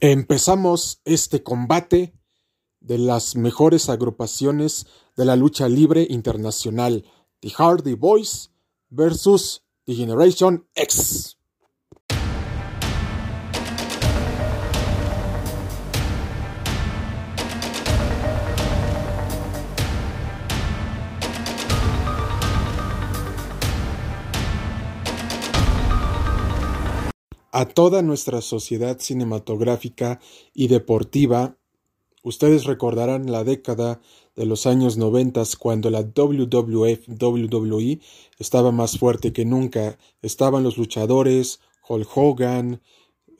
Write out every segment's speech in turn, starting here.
Empezamos este combate de las mejores agrupaciones de la lucha libre internacional, The Hardy Boys versus The Generation X. a toda nuestra sociedad cinematográfica y deportiva, ustedes recordarán la década de los años noventas cuando la WWF WWE estaba más fuerte que nunca. Estaban los luchadores, Hulk Hogan,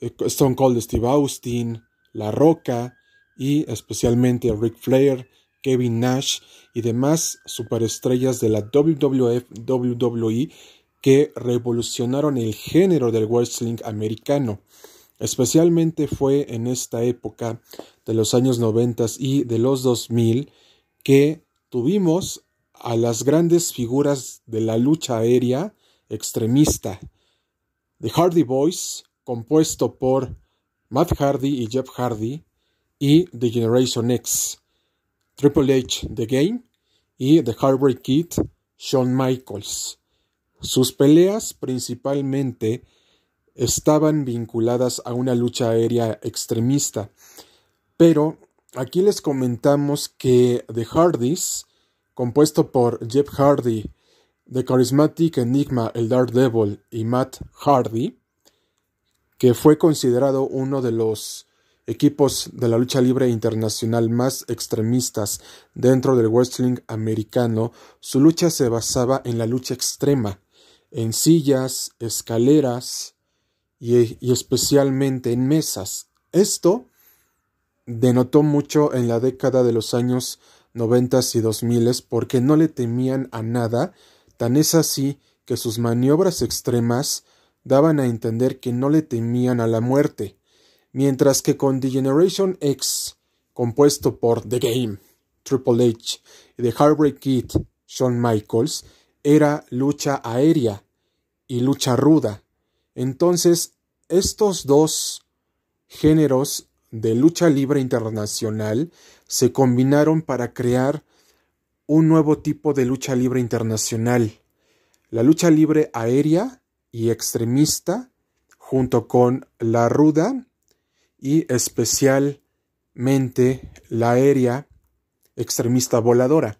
eh, Stone Cold Steve Austin, La Roca y especialmente Ric Flair, Kevin Nash y demás superestrellas de la WWF WWE que revolucionaron el género del wrestling americano. Especialmente fue en esta época de los años 90 y de los 2000 que tuvimos a las grandes figuras de la lucha aérea extremista. The Hardy Boys, compuesto por Matt Hardy y Jeff Hardy, y The Generation X, Triple H The Game y The Heartbreak Kid, Shawn Michaels. Sus peleas principalmente estaban vinculadas a una lucha aérea extremista, pero aquí les comentamos que The Hardys, compuesto por Jeff Hardy, The Charismatic Enigma, el Daredevil y Matt Hardy, que fue considerado uno de los equipos de la lucha libre internacional más extremistas dentro del wrestling americano, su lucha se basaba en la lucha extrema, en sillas, escaleras y, especialmente en mesas. Esto denotó mucho en la década de los años noventas y dos miles porque no le temían a nada, tan es así que sus maniobras extremas daban a entender que no le temían a la muerte, mientras que con The Generation X, compuesto por The Game, Triple H y The Heartbreak Kid, Shawn Michaels, era lucha aérea y lucha ruda. Entonces, estos dos géneros de lucha libre internacional se combinaron para crear un nuevo tipo de lucha libre internacional, la lucha libre aérea y extremista, junto con la ruda y especialmente la aérea extremista voladora.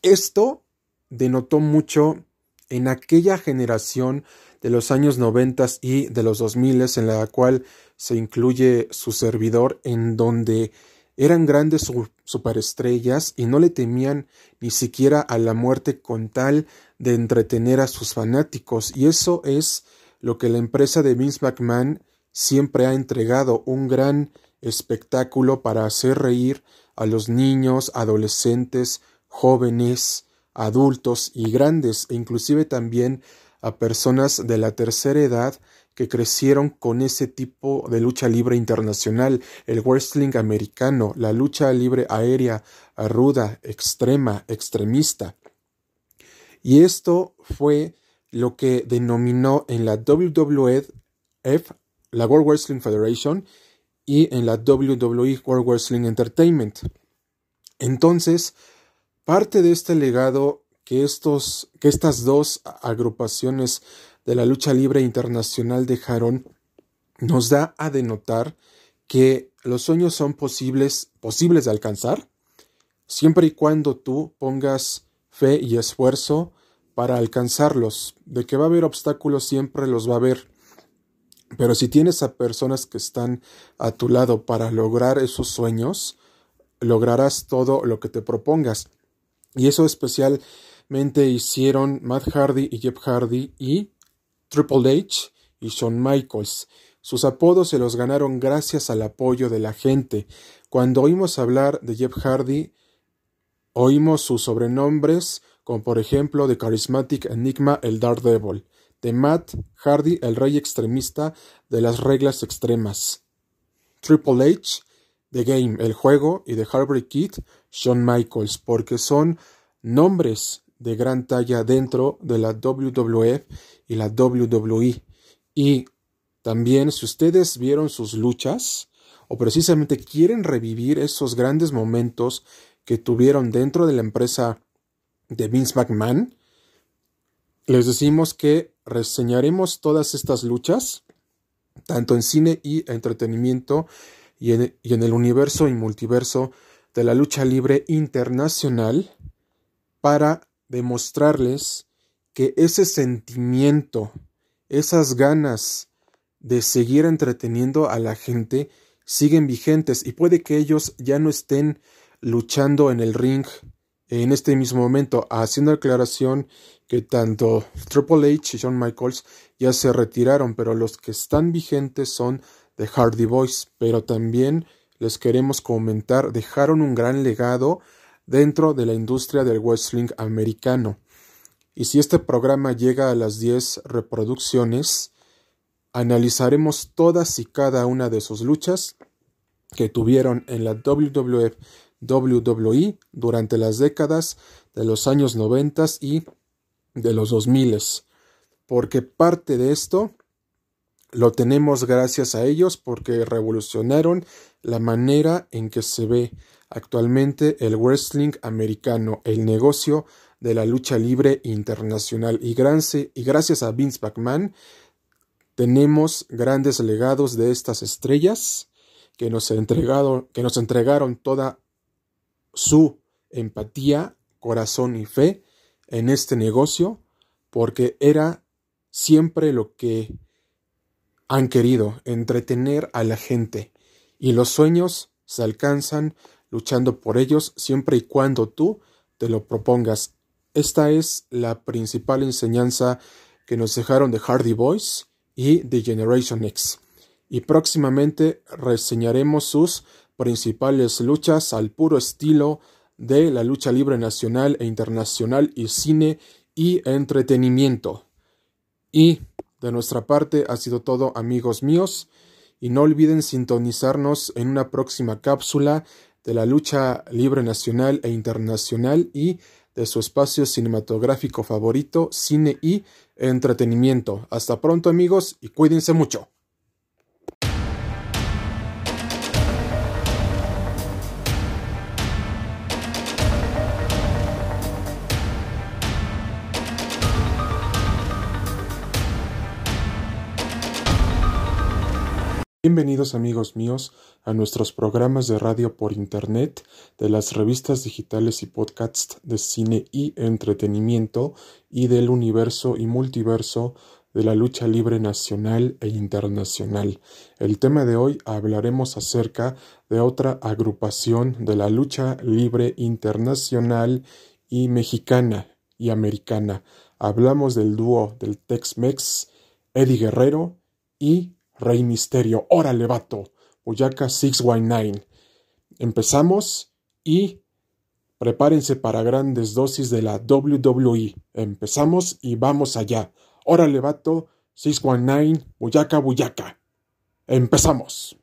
Esto denotó mucho en aquella generación de los años noventas y de los dos miles en la cual se incluye su servidor en donde eran grandes superestrellas y no le temían ni siquiera a la muerte con tal de entretener a sus fanáticos. Y eso es lo que la empresa de Vince McMahon siempre ha entregado un gran espectáculo para hacer reír a los niños, adolescentes, jóvenes, adultos y grandes e inclusive también a personas de la tercera edad que crecieron con ese tipo de lucha libre internacional, el wrestling americano, la lucha libre aérea, ruda, extrema, extremista. Y esto fue lo que denominó en la WWF, la World Wrestling Federation, y en la WWE World Wrestling Entertainment. Entonces, Parte de este legado que, estos, que estas dos agrupaciones de la lucha libre internacional dejaron nos da a denotar que los sueños son posibles, posibles de alcanzar, siempre y cuando tú pongas fe y esfuerzo para alcanzarlos. De que va a haber obstáculos, siempre los va a haber. Pero si tienes a personas que están a tu lado para lograr esos sueños, lograrás todo lo que te propongas. Y eso especialmente hicieron Matt Hardy y Jeff Hardy y Triple H y Shawn Michaels. Sus apodos se los ganaron gracias al apoyo de la gente. Cuando oímos hablar de Jeff Hardy, oímos sus sobrenombres, como por ejemplo de Charismatic Enigma el Daredevil, de Matt Hardy el rey extremista de las reglas extremas, Triple H The Game, el juego, y de Heartbreak Kid, Shawn Michaels, porque son nombres de gran talla dentro de la WWF y la WWE. Y También, si ustedes vieron sus luchas o precisamente quieren revivir esos grandes momentos que tuvieron dentro de la empresa de Vince McMahon, les decimos que reseñaremos todas estas luchas, tanto en cine y entretenimiento, y en, el universo y multiverso de la lucha libre internacional, para demostrarles que ese sentimiento, esas ganas de seguir entreteniendo a la gente siguen vigentes y puede que ellos ya no estén luchando en el ring en este mismo momento, haciendo aclaración que tanto Triple H y Shawn Michaels ya se retiraron, pero los que están vigentes son The Hardy Boys, pero también les queremos comentar, dejaron un gran legado dentro de la industria del wrestling americano. Y si este programa llega a las 10 reproducciones, analizaremos todas y cada una de sus luchas que tuvieron en la WWF WWE durante las décadas de los años 90 y de los 2000, porque parte de esto lo tenemos gracias a ellos porque revolucionaron la manera en que se ve actualmente el wrestling americano, el negocio de la lucha libre internacional. Y, gracias a Vince McMahon tenemos grandes legados de estas estrellas que nos, entregaron, que nos entregaron toda su empatía, corazón y fe en este negocio, porque era siempre lo que han querido, entretener a la gente. Y los sueños se alcanzan luchando por ellos siempre y cuando tú te lo propongas. Esta es la principal enseñanza que nos dejaron de Hardy Boys y de Generation X. Y próximamente reseñaremos sus principales luchas al puro estilo de la lucha libre nacional e internacional y cine y entretenimiento. Y de nuestra parte ha sido todo amigos míos y no olviden sintonizarnos en una próxima cápsula de la lucha libre nacional e internacional y de su espacio cinematográfico favorito, cine y entretenimiento. Hasta pronto amigos y cuídense mucho. Bienvenidos amigos míos a nuestros programas de radio por internet de las revistas digitales y podcasts de cine y entretenimiento y del universo y multiverso de la lucha libre nacional e internacional. El tema de hoy hablaremos acerca de otra agrupación de la lucha libre internacional y mexicana y americana. Hablamos del dúo del Tex-Mex, Eddie Guerrero y Rey Misterio, órale vato, Boyaca 619. Empezamos y prepárense para grandes dosis de la WWE. Empezamos y vamos allá. Órale vato, 619, Boyaca Boyaca. Empezamos.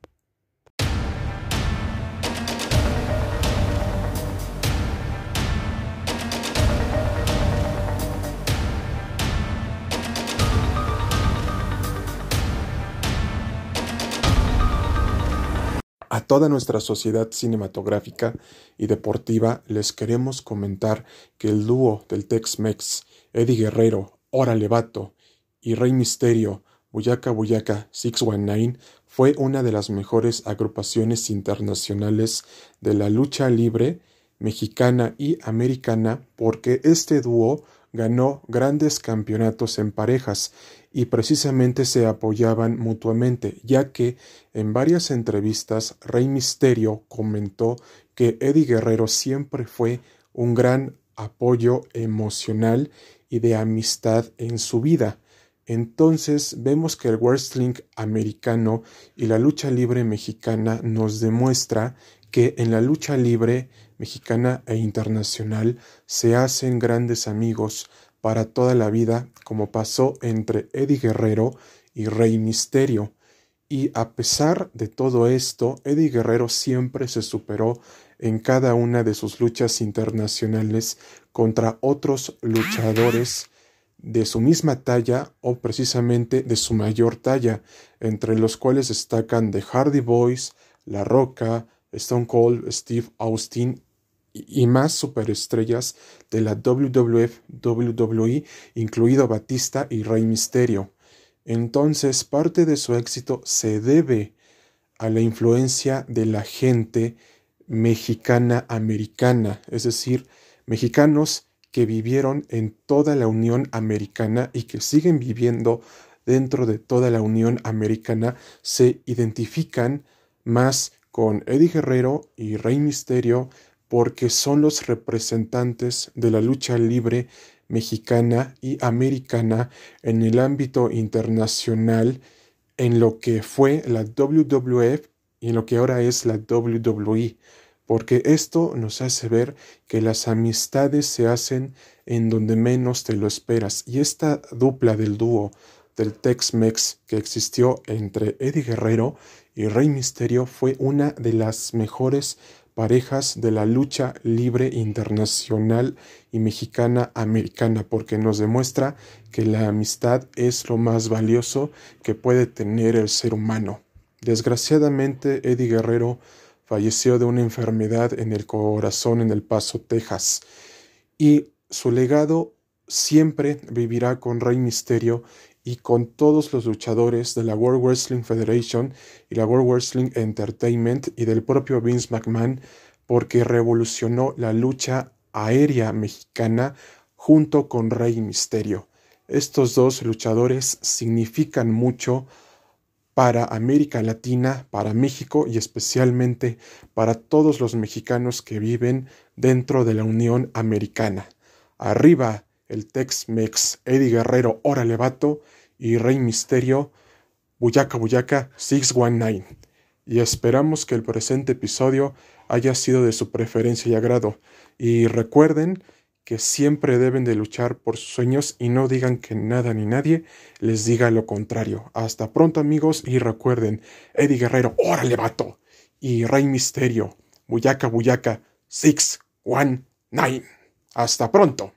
Toda nuestra sociedad cinematográfica y deportiva les queremos comentar que el dúo del Tex-Mex, Eddie Guerrero, Ora Levato y Rey Misterio, Buyaka Buyaka 619, fue una de las mejores agrupaciones internacionales de la lucha libre mexicana y americana porque este dúo ganó grandes campeonatos en parejas y precisamente se apoyaban mutuamente, ya que en varias entrevistas Rey Misterio comentó que Eddie Guerrero siempre fue un gran apoyo emocional y de amistad en su vida. Entonces vemos que el wrestling americano y la lucha libre mexicana nos demuestra que en la lucha libre mexicana e internacional se hacen grandes amigos, para toda la vida, como pasó entre Eddie Guerrero y Rey Misterio. Y a pesar de todo esto, Eddie Guerrero siempre se superó en cada una de sus luchas internacionales contra otros luchadores de su misma talla o precisamente de su mayor talla, entre los cuales destacan The Hardy Boys, La Roca, Stone Cold, Steve Austin y más superestrellas de la WWF, WWE, incluido Batista y Rey Misterio. Entonces, parte de su éxito se debe a la influencia de la gente mexicana americana, es decir, mexicanos que vivieron en toda la Unión Americana y que siguen viviendo dentro de toda la Unión Americana, se identifican más con Eddie Guerrero y Rey Misterio porque son los representantes de la lucha libre mexicana y americana en el ámbito internacional en lo que fue la WWF y en lo que ahora es la WWE, porque esto nos hace ver que las amistades se hacen en donde menos te lo esperas. Y esta dupla del dúo del Tex-Mex que existió entre Eddie Guerrero y Rey Misterio fue una de las mejores parejas de la lucha libre internacional y mexicana americana, porque nos demuestra que la amistad es lo más valioso que puede tener el ser humano. Desgraciadamente, Eddie Guerrero falleció de una enfermedad en el corazón en El Paso, Texas, y su legado siempre vivirá con Rey Misterio y con todos los luchadores de la World Wrestling Federation y la World Wrestling Entertainment y del propio Vince McMahon porque revolucionó la lucha aérea mexicana junto con Rey Misterio. Estos dos luchadores significan mucho para América Latina, para México y especialmente para todos los mexicanos que viven dentro de la Unión Americana. Arriba el Tex-Mex, Eddie Guerrero, Órale Vato y Rey Misterio, Buyaca Buyaca 619. Y esperamos que el presente episodio haya sido de su preferencia y agrado. Y recuerden que siempre deben de luchar por sus sueños y no digan que nada ni nadie les diga lo contrario. Hasta pronto amigos y recuerden, Eddie Guerrero, órale vato, y Rey Misterio, Buyaca Buyaca 619. Hasta pronto.